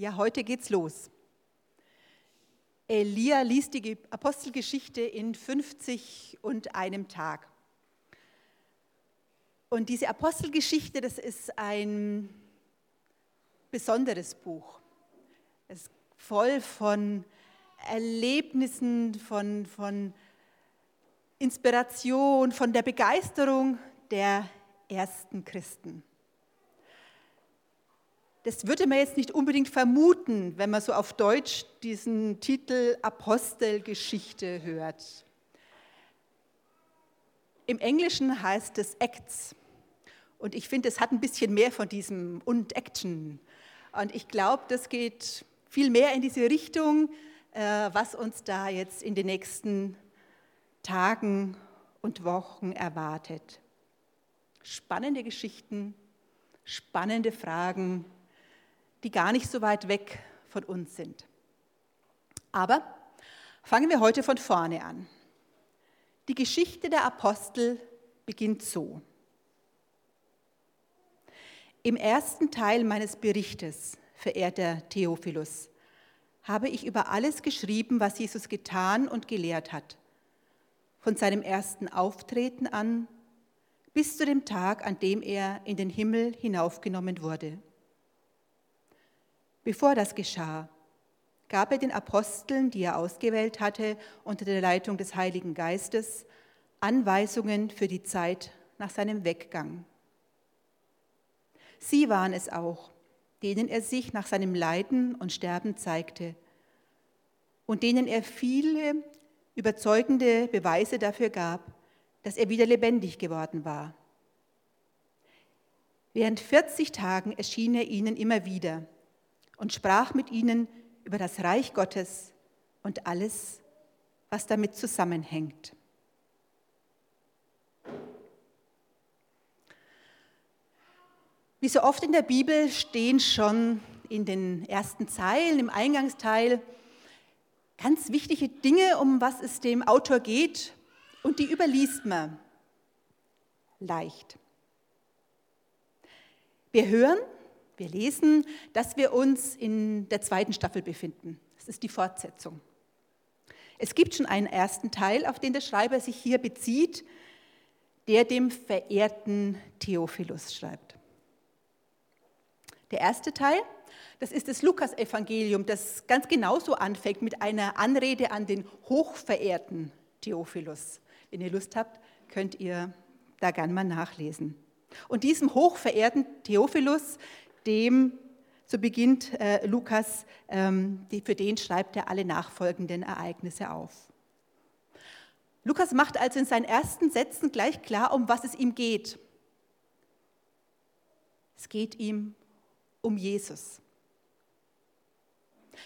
Ja, heute geht's los. Elia liest die Apostelgeschichte in 50 und einem Tag. Und diese Apostelgeschichte, das ist ein besonderes Buch. Es ist voll von Erlebnissen, von, von Inspiration, von der Begeisterung der ersten Christen. Das würde man jetzt nicht unbedingt vermuten, wenn man so auf Deutsch diesen Titel Apostelgeschichte hört. Im Englischen heißt es Acts. Und ich finde, es hat ein bisschen mehr von diesem und Action. Und ich glaube, das geht viel mehr in diese Richtung, äh, was uns da jetzt in den nächsten Tagen und Wochen erwartet. Spannende Geschichten, spannende Fragen, die gar nicht so weit weg von uns sind. Aber fangen wir heute von vorne an. Die Geschichte der Apostel beginnt so. Im ersten Teil meines Berichtes, verehrter Theophilus, habe ich über alles geschrieben, was Jesus getan und gelehrt hat, von seinem ersten Auftreten an bis zu dem Tag, an dem er in den Himmel hinaufgenommen wurde. Bevor das geschah, gab er den Aposteln, die er ausgewählt hatte, unter der Leitung des Heiligen Geistes, Anweisungen für die Zeit nach seinem Weggang. Sie waren es auch, denen er sich nach seinem Leiden und Sterben zeigte und denen er viele überzeugende Beweise dafür gab, dass er wieder lebendig geworden war. Während 40 Tagen erschien er ihnen immer wieder und sprach mit ihnen über das Reich Gottes und alles, was damit zusammenhängt. Wie so oft in der Bibel stehen schon in den ersten Zeilen, im Eingangsteil, ganz wichtige Dinge, um was es dem Autor geht, und die überliest man leicht. Wir hören, wir lesen, dass wir uns in der zweiten Staffel befinden. Das ist die Fortsetzung. Es gibt schon einen ersten Teil, auf den der Schreiber sich hier bezieht, der dem verehrten Theophilus schreibt. Der erste Teil, das ist das Lukas-Evangelium, das ganz genauso anfängt mit einer Anrede an den hochverehrten Theophilus. Wenn ihr Lust habt, könnt ihr da gern mal nachlesen. Und diesem hochverehrten Theophilus, dem so beginnt äh, Lukas, ähm, die, für den schreibt er alle nachfolgenden Ereignisse auf. Lukas macht also in seinen ersten Sätzen gleich klar, um was es ihm geht. Es geht ihm um Jesus.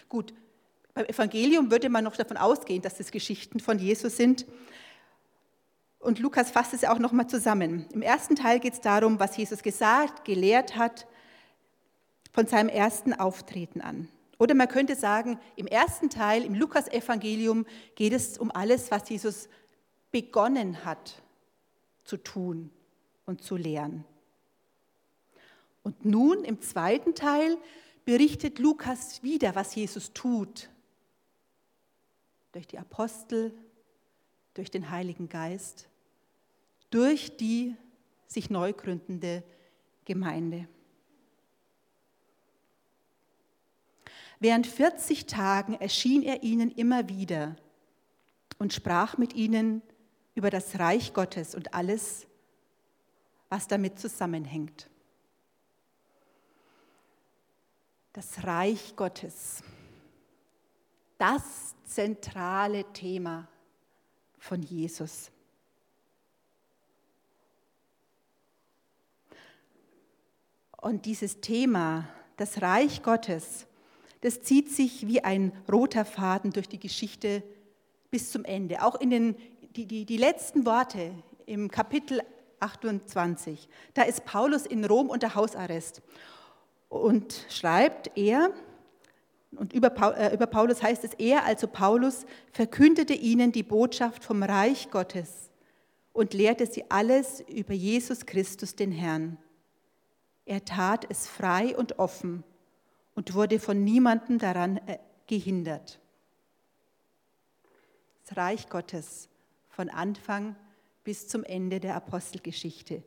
Gut, beim Evangelium würde man noch davon ausgehen, dass es Geschichten von Jesus sind. Und Lukas fasst es auch noch mal zusammen. Im ersten Teil geht es darum, was Jesus gesagt, gelehrt hat, von seinem ersten Auftreten an. Oder man könnte sagen, im ersten Teil, im Lukas-Evangelium, geht es um alles, was Jesus begonnen hat zu tun und zu lehren. Und nun im zweiten Teil berichtet Lukas wieder, was Jesus tut. Durch die Apostel, durch den Heiligen Geist, durch die sich neu gründende Gemeinde. Während 40 Tagen erschien er ihnen immer wieder und sprach mit ihnen über das Reich Gottes und alles, was damit zusammenhängt. das Reich Gottes. Das zentrale Thema von Jesus. Und dieses Thema, das Reich Gottes, das zieht sich wie ein roter Faden durch die Geschichte bis zum Ende. Auch in den die, die, die letzten Worte im Kapitel 28, da ist Paulus in Rom unter Hausarrest und schreibt er, und über, äh, über Paulus heißt es, er, also Paulus, verkündete ihnen die Botschaft vom Reich Gottes und lehrte sie alles über Jesus Christus, den Herrn. Er tat es frei und offen und wurde von niemandem daran äh, gehindert. Das Reich Gottes von Anfang bis zum Ende der Apostelgeschichte.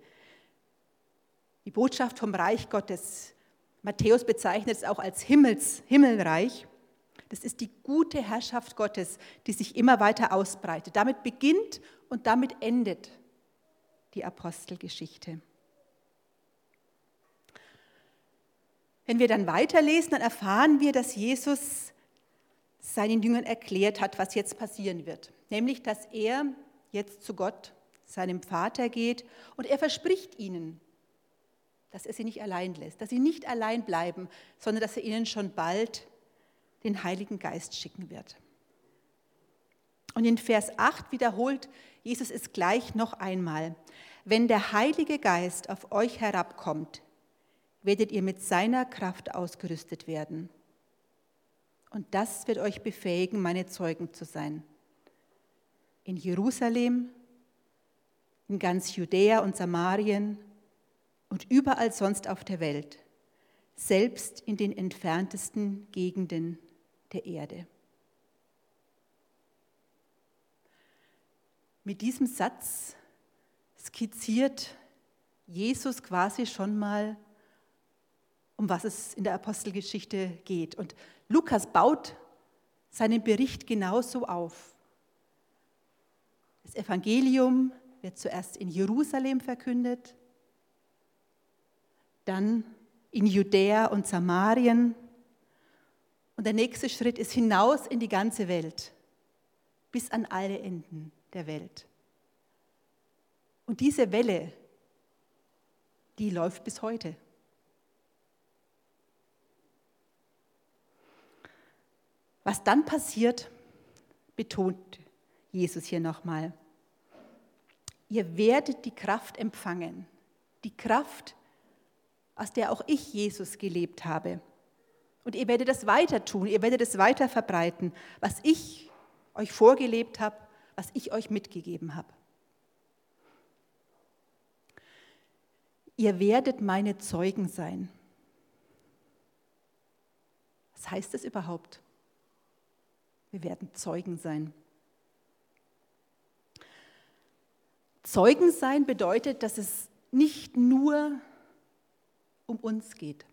Die Botschaft vom Reich Gottes, Matthäus bezeichnet es auch als Himmels, Himmelreich. Das ist die gute Herrschaft Gottes, die sich immer weiter ausbreitet. Damit beginnt und damit endet die Apostelgeschichte. Wenn wir dann weiterlesen, dann erfahren wir, dass Jesus seinen Jüngern erklärt hat, was jetzt passieren wird. Nämlich, dass er jetzt zu Gott, seinem Vater geht und er verspricht ihnen, dass er sie nicht allein lässt, dass sie nicht allein bleiben, sondern dass er ihnen schon bald den Heiligen Geist schicken wird. Und in Vers 8 wiederholt Jesus es gleich noch einmal. Wenn der Heilige Geist auf euch herabkommt, werdet ihr mit seiner Kraft ausgerüstet werden. Und das wird euch befähigen, meine Zeugen zu sein. In Jerusalem, in ganz Judäa und Samarien und überall sonst auf der Welt, selbst in den entferntesten Gegenden der Erde. Mit diesem Satz skizziert Jesus quasi schon mal, um was es in der Apostelgeschichte geht. Und Lukas baut seinen Bericht genauso auf. Das Evangelium wird zuerst in Jerusalem verkündet, dann in Judäa und Samarien und der nächste Schritt ist hinaus in die ganze Welt, bis an alle Enden der Welt. Und diese Welle, die läuft bis heute. Was dann passiert, betont Jesus hier nochmal. Ihr werdet die Kraft empfangen, die Kraft, aus der auch ich Jesus gelebt habe. Und ihr werdet das weiter tun, ihr werdet es weiter verbreiten, was ich euch vorgelebt habe, was ich euch mitgegeben habe. Ihr werdet meine Zeugen sein. Was heißt das überhaupt? Wir werden Zeugen sein. Zeugen sein bedeutet, dass es nicht nur um uns geht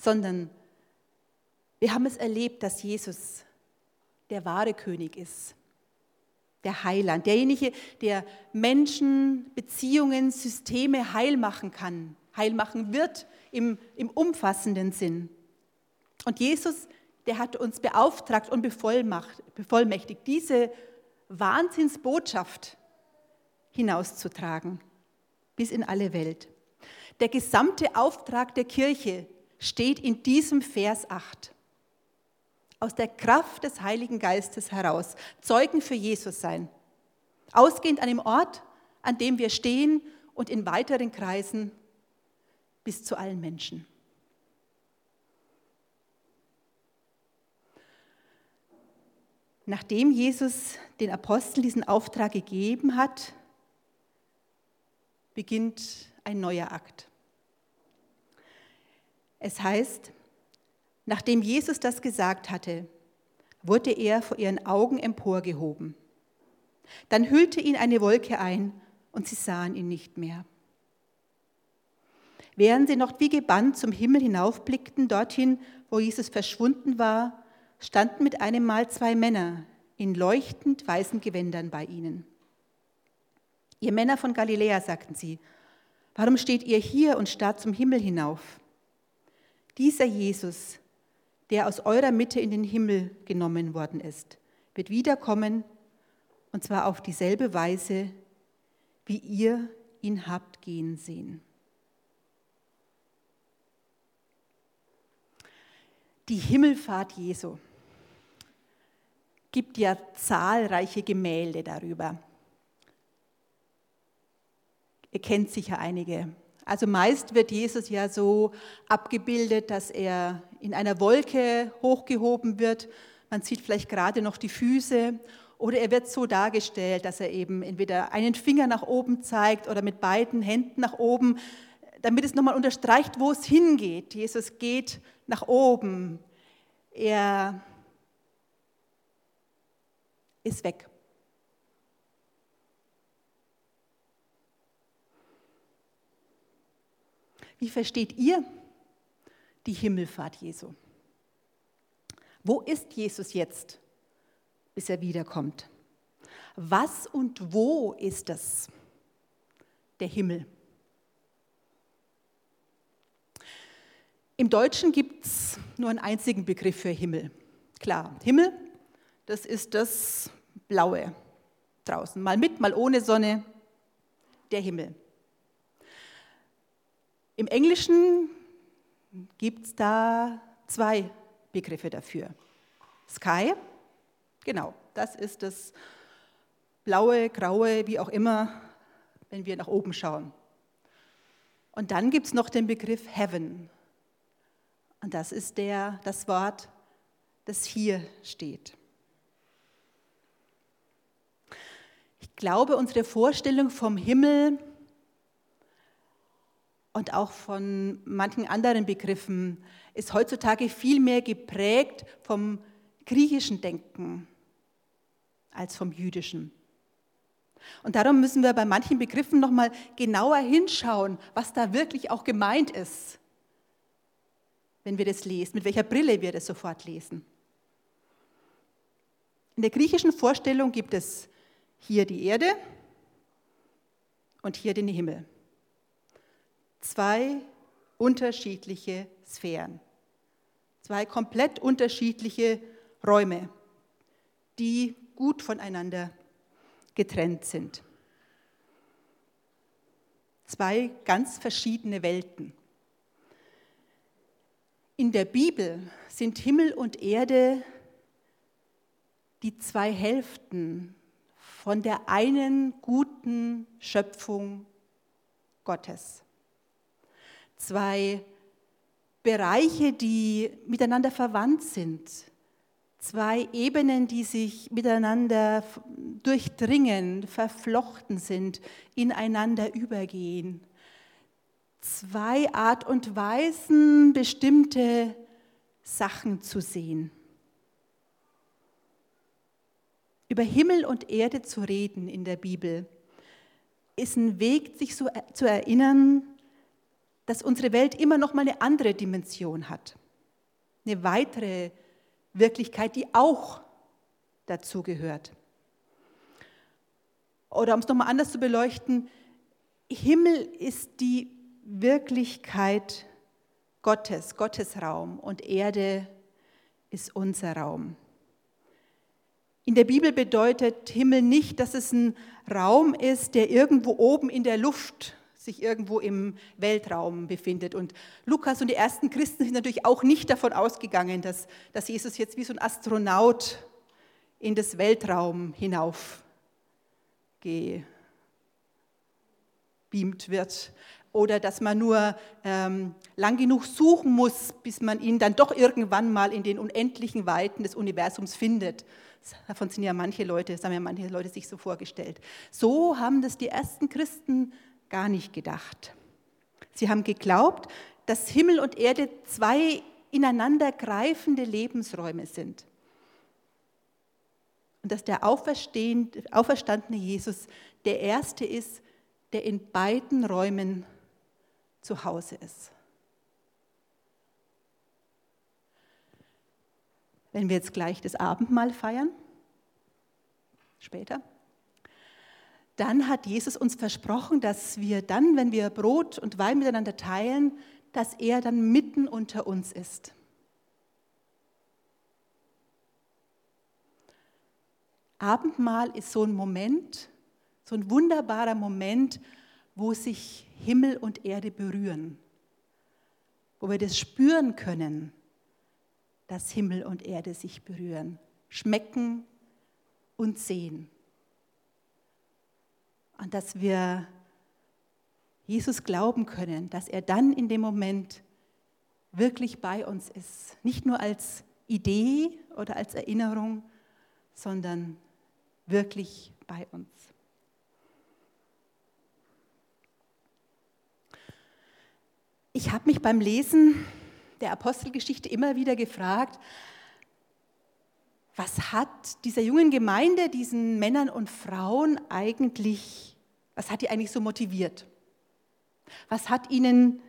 sondern wir haben es erlebt, dass Jesus der wahre König ist, der Heiland, derjenige, der Menschen, Beziehungen, Systeme heil machen kann, heil machen wird im, im umfassenden Sinn. Und Jesus, der hat uns beauftragt und bevollmächtigt, diese Wahnsinnsbotschaft hinauszutragen bis in alle Welt. Der gesamte Auftrag der Kirche steht in diesem Vers 8. Aus der Kraft des Heiligen Geistes heraus Zeugen für Jesus sein. Ausgehend an dem Ort, an dem wir stehen und in weiteren Kreisen bis zu allen Menschen. Nachdem Jesus den Aposteln diesen Auftrag gegeben hat, beginnt ein neuer Akt. Es heißt, nachdem Jesus das gesagt hatte, wurde er vor ihren Augen emporgehoben. Dann hüllte ihn eine Wolke ein und sie sahen ihn nicht mehr. Während sie noch wie gebannt zum Himmel hinaufblickten, dorthin, wo Jesus verschwunden war, standen mit einem Mal zwei Männer in leuchtend weißen Gewändern bei ihnen. Ihr Männer von Galiläa, sagten sie, warum steht ihr hier und starrt zum Himmel hinauf? Dieser Jesus, der aus eurer Mitte in den Himmel genommen worden ist, wird wiederkommen, und zwar auf dieselbe Weise, wie ihr ihn habt gehen sehen. Die Himmelfahrt Jesu gibt ja zahlreiche Gemälde darüber. Ihr kennt sicher einige. Also meist wird Jesus ja so abgebildet, dass er in einer Wolke hochgehoben wird. Man sieht vielleicht gerade noch die Füße. Oder er wird so dargestellt, dass er eben entweder einen Finger nach oben zeigt oder mit beiden Händen nach oben. damit es nochmal unterstreicht, wo es hingeht. Jesus geht nach oben. Er ist weg. Wie versteht ihr die Himmelfahrt Jesu? Wo ist Jesus jetzt, bis er wiederkommt? Was und wo ist es? Der Himmel. Im Deutschen gibt es nur einen einzigen Begriff für Himmel. Klar, Himmel, das ist das Blaue draußen. Mal mit, mal ohne Sonne, der Himmel. Im Englischen gibt es da zwei Begriffe dafür. Sky, genau, das ist das blaue, graue, wie auch immer, wenn wir nach oben schauen. Und dann gibt es noch den Begriff Heaven. Und das ist der, das Wort, das hier steht. Ich glaube, unsere Vorstellung vom Himmel und auch von manchen anderen Begriffen ist heutzutage viel mehr geprägt vom griechischen Denken als vom jüdischen. Und darum müssen wir bei manchen Begriffen noch mal genauer hinschauen, was da wirklich auch gemeint ist wenn wir das lesen, mit welcher Brille wir das sofort lesen. In der griechischen Vorstellung gibt es hier die Erde und hier den Himmel. Zwei unterschiedliche Sphären, zwei komplett unterschiedliche Räume, die gut voneinander getrennt sind. Zwei ganz verschiedene Welten. In der Bibel sind Himmel und Erde die zwei Hälften von der einen guten Schöpfung Gottes. Zwei Bereiche, die miteinander verwandt sind. Zwei Ebenen, die sich miteinander durchdringen, verflochten sind, ineinander übergehen zwei Art und Weisen, bestimmte Sachen zu sehen. Über Himmel und Erde zu reden in der Bibel ist ein Weg, sich so zu erinnern, dass unsere Welt immer noch mal eine andere Dimension hat. Eine weitere Wirklichkeit, die auch dazu gehört. Oder um es nochmal anders zu beleuchten, Himmel ist die Wirklichkeit Gottes, Gottes Raum und Erde ist unser Raum. In der Bibel bedeutet Himmel nicht, dass es ein Raum ist, der irgendwo oben in der Luft sich irgendwo im Weltraum befindet. Und Lukas und die ersten Christen sind natürlich auch nicht davon ausgegangen, dass, dass Jesus jetzt wie so ein Astronaut in das Weltraum hinauf gebeamt wird, oder dass man nur ähm, lang genug suchen muss, bis man ihn dann doch irgendwann mal in den unendlichen Weiten des Universums findet. Davon sind ja manche Leute, das haben ja manche Leute sich so vorgestellt. So haben das die ersten Christen gar nicht gedacht. Sie haben geglaubt, dass Himmel und Erde zwei ineinander greifende Lebensräume sind. Und dass der auferstandene Jesus der Erste ist, der in beiden Räumen zu Hause ist. Wenn wir jetzt gleich das Abendmahl feiern, später, dann hat Jesus uns versprochen, dass wir dann, wenn wir Brot und Wein miteinander teilen, dass er dann mitten unter uns ist. Abendmahl ist so ein Moment, so ein wunderbarer Moment, wo sich Himmel und Erde berühren, wo wir das spüren können, dass Himmel und Erde sich berühren, schmecken und sehen. Und dass wir Jesus glauben können, dass er dann in dem Moment wirklich bei uns ist. Nicht nur als Idee oder als Erinnerung, sondern wirklich bei uns. Ich habe mich beim Lesen der Apostelgeschichte immer wieder gefragt, was hat dieser jungen Gemeinde, diesen Männern und Frauen eigentlich, was hat die eigentlich so motiviert? Was hat ihnen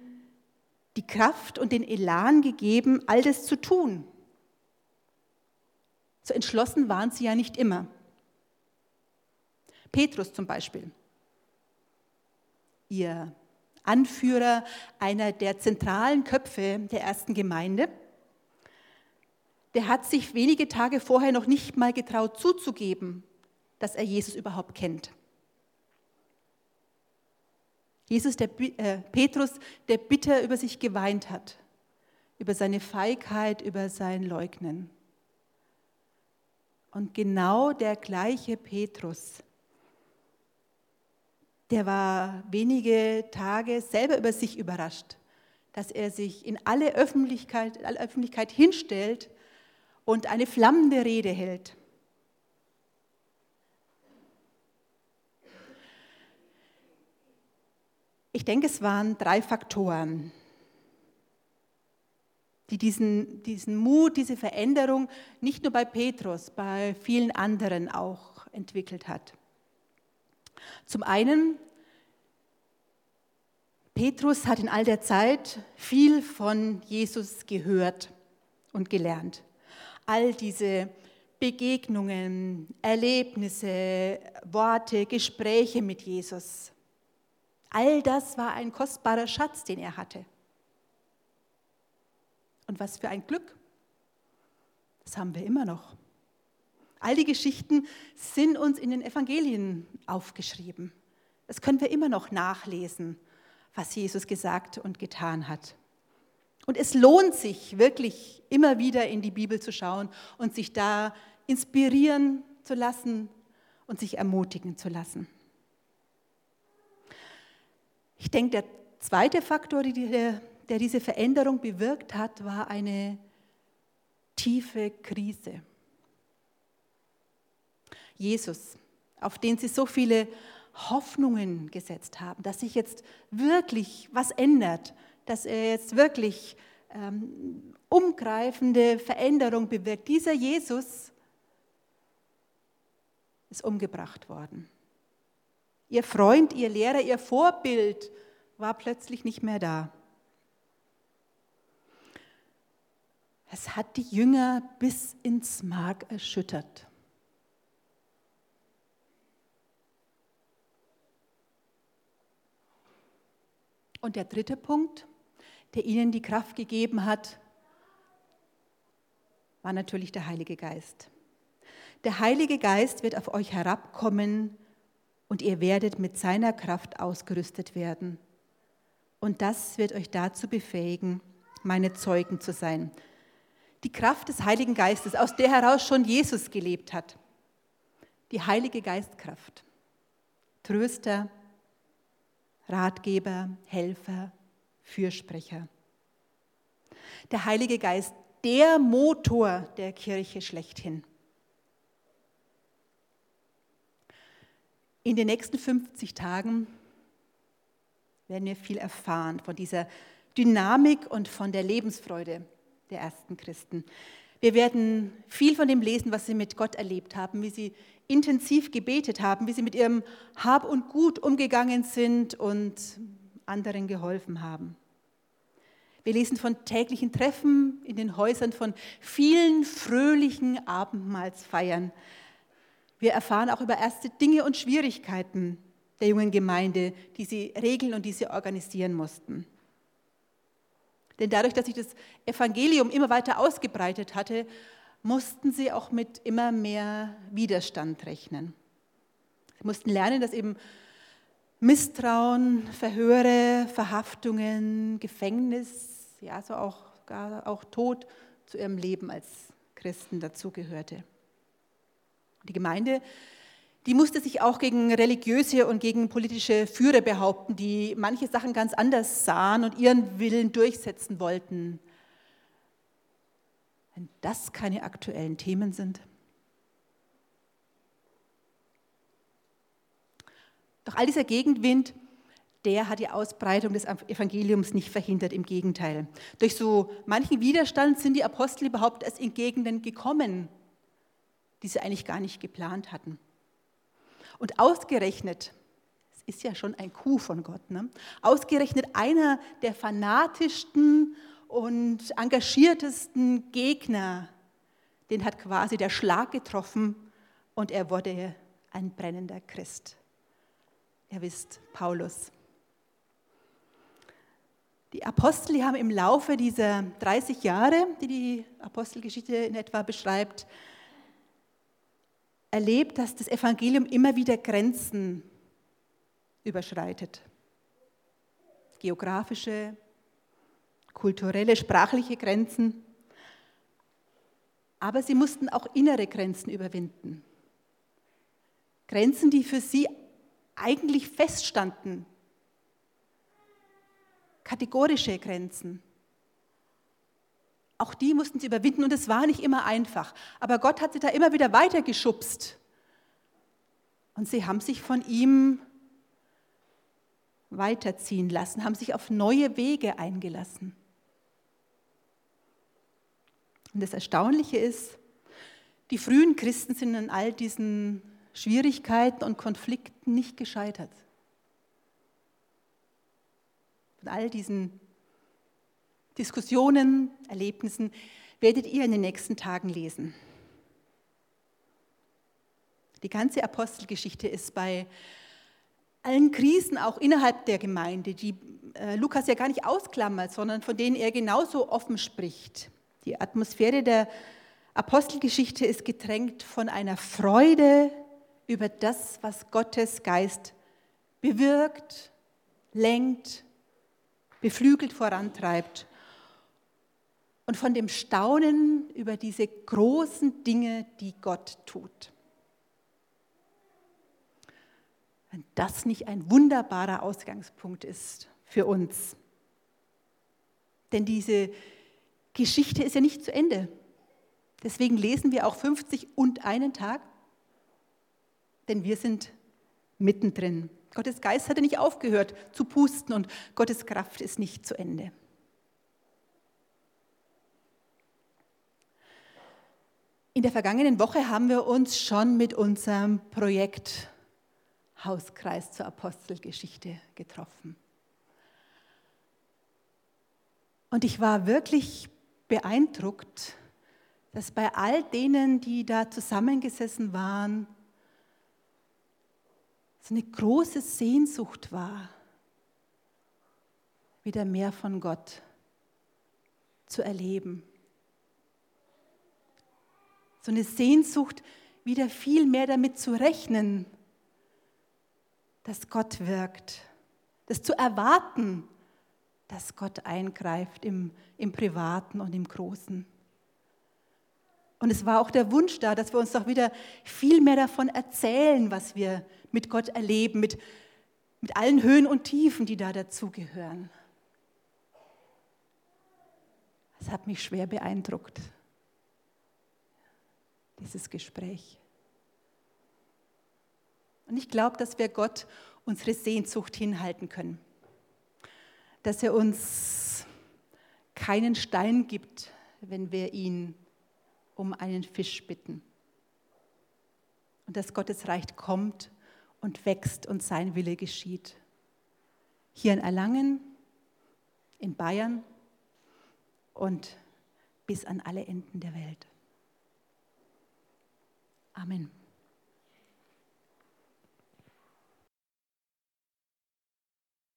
die Kraft und den Elan gegeben, all das zu tun? So entschlossen waren sie ja nicht immer. Petrus zum Beispiel, ihr Anführer, einer der zentralen Köpfe der ersten Gemeinde, der hat sich wenige Tage vorher noch nicht mal getraut zuzugeben, dass er Jesus überhaupt kennt. Jesus, der äh, Petrus, der bitter über sich geweint hat, über seine Feigheit, über sein Leugnen. Und genau der gleiche Petrus, der war wenige Tage selber über sich überrascht, dass er sich in alle Öffentlichkeit, alle Öffentlichkeit hinstellt und eine flammende Rede hält. Ich denke, es waren drei Faktoren, die diesen, diesen Mut, diese Veränderung nicht nur bei Petrus, bei vielen anderen auch entwickelt hat. Zum einen, Petrus hat in all der Zeit viel von Jesus gehört und gelernt. All diese Begegnungen, Erlebnisse, Worte, Gespräche mit Jesus. All das war ein kostbarer Schatz, den er hatte. Und was für ein Glück. Das haben wir immer noch. All die Geschichten sind uns in den Evangelien aufgeschrieben. Das können wir immer noch nachlesen, was Jesus gesagt und getan hat. Und es lohnt sich wirklich immer wieder in die Bibel zu schauen und sich da inspirieren zu lassen und sich ermutigen zu lassen. Ich denke, der zweite Faktor, der, diese Veränderung bewirkt hat, war eine tiefe Krise. Jesus, auf den sie so viele Hoffnungen gesetzt haben, dass sich jetzt wirklich was ändert, dass er jetzt wirklich ähm, umgreifende Veränderung bewirkt. Dieser Jesus ist umgebracht worden. Ihr Freund, ihr Lehrer, ihr Vorbild war plötzlich nicht mehr da. Es hat die Jünger bis ins Mark erschüttert. Und der dritte Punkt, der ihnen die Kraft gegeben hat, war natürlich der Heilige Geist. Der Heilige Geist wird auf euch herabkommen und ihr werdet mit seiner Kraft ausgerüstet werden. Und das wird euch dazu befähigen, meine Zeugen zu sein. Die Kraft des Heiligen Geistes, aus der heraus schon Jesus gelebt hat. Die Heilige Geistkraft. Tröster, Ratgeber, Helfer, Fürsprecher. Der Heilige Geist, der Motor der Kirche schlechthin. In den nächsten 50 Tagen werden wir viel erfahren von dieser Dynamik und von der Lebensfreude der ersten Christen. Wir werden viel von dem lesen, was sie mit Gott erlebt haben, wie sie intensiv gebetet haben, wie sie mit ihrem Hab und Gut umgegangen sind und anderen geholfen haben. Wir lesen von täglichen Treffen in den Häusern, von vielen fröhlichen Abendmahlsfeiern. Wir erfahren auch über erste Dinge und Schwierigkeiten der jungen Gemeinde, die sie regeln und die sie organisieren mussten. Denn dadurch, dass sich das Evangelium immer weiter ausgebreitet hatte, mussten sie auch mit immer mehr Widerstand rechnen. Sie mussten lernen, dass eben Misstrauen, Verhöre, Verhaftungen, Gefängnis, ja, so auch, gar auch Tod zu ihrem Leben als Christen dazugehörte. Die Gemeinde, die musste sich auch gegen religiöse und gegen politische Führer behaupten, die manche Sachen ganz anders sahen und ihren Willen durchsetzen wollten wenn das keine aktuellen Themen sind? Doch all dieser Gegenwind, der hat die Ausbreitung des Evangeliums nicht verhindert, im Gegenteil. Durch so manchen Widerstand sind die Apostel überhaupt erst in Gegenden gekommen, die sie eigentlich gar nicht geplant hatten. Und ausgerechnet, es ist ja schon ein Coup von Gott, ne? ausgerechnet einer der fanatischsten und engagiertesten Gegner, den hat quasi der Schlag getroffen und er wurde ein brennender Christ. Ihr wisst, Paulus. Die Apostel haben im Laufe dieser 30 Jahre, die die Apostelgeschichte in etwa beschreibt, erlebt, dass das Evangelium immer wieder Grenzen überschreitet. Geografische, kulturelle, sprachliche Grenzen. Aber sie mussten auch innere Grenzen überwinden. Grenzen, die für sie eigentlich feststanden, kategorische Grenzen. Auch die mussten sie überwinden und es war nicht immer einfach. Aber Gott hat sie da immer wieder weitergeschubst. Und sie haben sich von ihm weiterziehen lassen, haben sich auf neue Wege eingelassen. Und das Erstaunliche ist, die frühen Christen sind an all diesen Schwierigkeiten und Konflikten nicht gescheitert von all diesen Diskussionen, Erlebnissen werdet ihr in den nächsten Tagen lesen. Die ganze Apostelgeschichte ist bei allen Krisen auch innerhalb der Gemeinde, die äh, Lukas ja gar nicht ausklammert, sondern von denen er genauso offen spricht. Die Atmosphäre der Apostelgeschichte ist getränkt von einer Freude über das, was Gottes Geist bewirkt, lenkt beflügelt vorantreibt und von dem Staunen über diese großen Dinge, die Gott tut. Wenn das nicht ein wunderbarer Ausgangspunkt ist für uns. Denn diese Geschichte ist ja nicht zu Ende. Deswegen lesen wir auch 50 und einen Tag, denn wir sind mittendrin. Gottes Geist hatte nicht aufgehört zu pusten und Gottes Kraft ist nicht zu Ende. In der vergangenen Woche haben wir uns schon mit unserem Projekt Hauskreis zur Apostelgeschichte getroffen. Und ich war wirklich beeindruckt, dass bei all denen, die da zusammengesessen waren, so eine große Sehnsucht war, wieder mehr von Gott zu erleben. So eine Sehnsucht, wieder viel mehr damit zu rechnen, dass Gott wirkt, das zu erwarten, dass Gott eingreift im, im Privaten und im Großen. Und es war auch der Wunsch da, dass wir uns doch wieder viel mehr davon erzählen, was wir mit Gott erleben, mit, mit allen Höhen und Tiefen, die da dazugehören. Das hat mich schwer beeindruckt, dieses Gespräch. Und ich glaube, dass wir Gott unsere Sehnsucht hinhalten können, dass er uns keinen Stein gibt, wenn wir ihn um einen Fisch bitten. Und dass Gottes Reich kommt und wächst und sein Wille geschieht. Hier in Erlangen, in Bayern und bis an alle Enden der Welt. Amen.